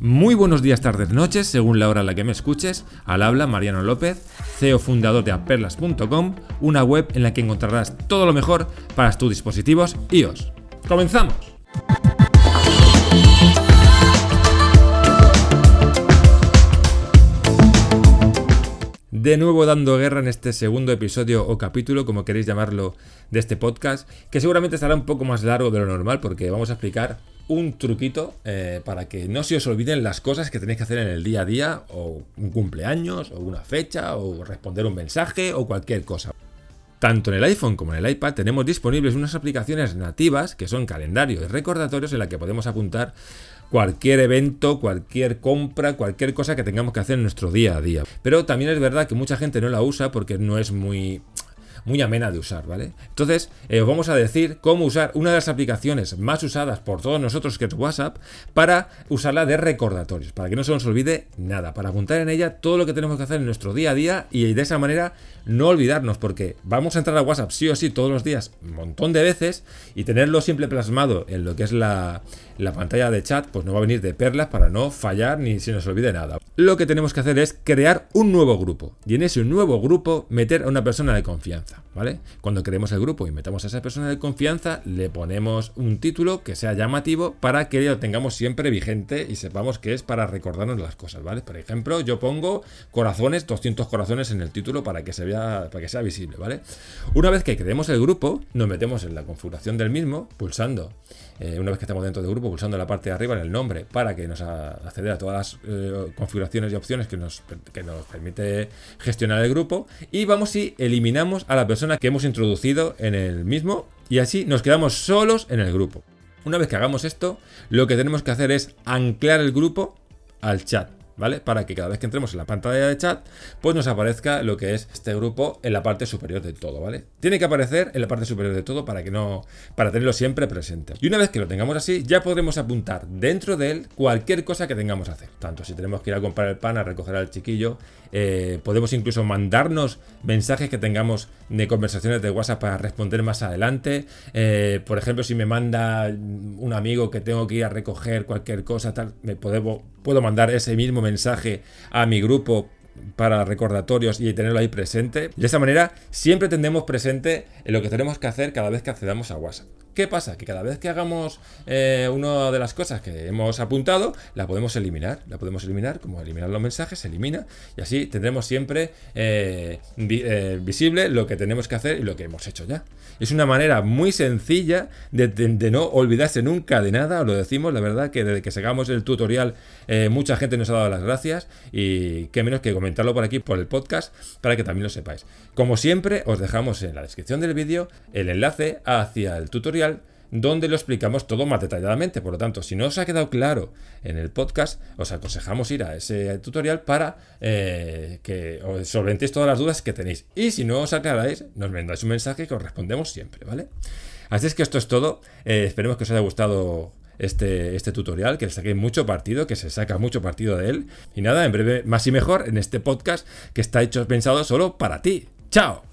Muy buenos días, tardes, noches, según la hora en la que me escuches. Al habla Mariano López, CEO fundador de aperlas.com, una web en la que encontrarás todo lo mejor para tus dispositivos iOS. ¡Comenzamos! De nuevo dando guerra en este segundo episodio o capítulo, como queréis llamarlo, de este podcast, que seguramente estará un poco más largo de lo normal porque vamos a explicar un truquito eh, para que no se os olviden las cosas que tenéis que hacer en el día a día, o un cumpleaños, o una fecha, o responder un mensaje, o cualquier cosa. Tanto en el iPhone como en el iPad tenemos disponibles unas aplicaciones nativas que son calendarios y recordatorios en la que podemos apuntar cualquier evento, cualquier compra, cualquier cosa que tengamos que hacer en nuestro día a día. Pero también es verdad que mucha gente no la usa porque no es muy muy amena de usar, ¿vale? Entonces, eh, os vamos a decir cómo usar una de las aplicaciones más usadas por todos nosotros, que es WhatsApp, para usarla de recordatorios, para que no se nos olvide nada, para apuntar en ella todo lo que tenemos que hacer en nuestro día a día y de esa manera no olvidarnos, porque vamos a entrar a WhatsApp sí o sí todos los días, un montón de veces, y tenerlo siempre plasmado en lo que es la, la pantalla de chat, pues no va a venir de perlas para no fallar ni se nos olvide nada. Lo que tenemos que hacer es crear un nuevo grupo, y en ese nuevo grupo meter a una persona de confianza. Marta. ¿Vale? Cuando creemos el grupo y metamos a esa persona de confianza, le ponemos un título que sea llamativo para que lo tengamos siempre vigente y sepamos que es para recordarnos las cosas. Por ejemplo, yo pongo corazones, 200 corazones en el título para que se vea, para que sea visible, ¿vale? Una vez que creemos el grupo, nos metemos en la configuración del mismo, pulsando, eh, una vez que estamos dentro del grupo, pulsando la parte de arriba en el nombre para que nos acceda a todas las eh, configuraciones y opciones que nos, que nos permite gestionar el grupo y vamos y eliminamos a la persona que hemos introducido en el mismo y así nos quedamos solos en el grupo. Una vez que hagamos esto, lo que tenemos que hacer es anclar el grupo al chat. ¿Vale? Para que cada vez que entremos en la pantalla de chat, pues nos aparezca lo que es este grupo en la parte superior de todo, ¿vale? Tiene que aparecer en la parte superior de todo para que no, para tenerlo siempre presente. Y una vez que lo tengamos así, ya podremos apuntar dentro de él cualquier cosa que tengamos que hacer. Tanto si tenemos que ir a comprar el pan, a recoger al chiquillo, eh, podemos incluso mandarnos mensajes que tengamos de conversaciones de WhatsApp para responder más adelante. Eh, por ejemplo, si me manda un amigo que tengo que ir a recoger cualquier cosa, tal, me puedo, puedo mandar ese mismo mensaje a mi grupo para recordatorios y tenerlo ahí presente. De esa manera siempre tendremos presente lo que tenemos que hacer cada vez que accedamos a WhatsApp. ¿Qué pasa? Que cada vez que hagamos eh, una de las cosas que hemos apuntado, la podemos eliminar. La podemos eliminar, como eliminar los mensajes, se elimina. Y así tendremos siempre eh, eh, visible lo que tenemos que hacer y lo que hemos hecho ya. Es una manera muy sencilla de, no olvidarse nunca de nada. Lo decimos, la verdad que desde que sacamos el tutorial, mucha gente nos ha dado las gracias. Y qué menos que comentarlo por aquí, por el podcast, para que también lo sepáis. Como siempre, os dejamos en la descripción del vídeo el enlace hacia el tutorial donde lo explicamos todo más detalladamente. Por lo tanto, si no os ha quedado claro en el podcast, os aconsejamos ir a ese tutorial para eh, que os solventéis todas las dudas que tenéis. Y si no os aclaráis, nos mandáis un mensaje que os respondemos siempre, ¿vale? Así es que esto es todo. Eh, esperemos que os haya gustado este, este tutorial, que le saquéis mucho partido, que se saca mucho partido de él. Y nada, en breve, más y mejor en este podcast que está hecho pensado solo para ti. ¡Chao!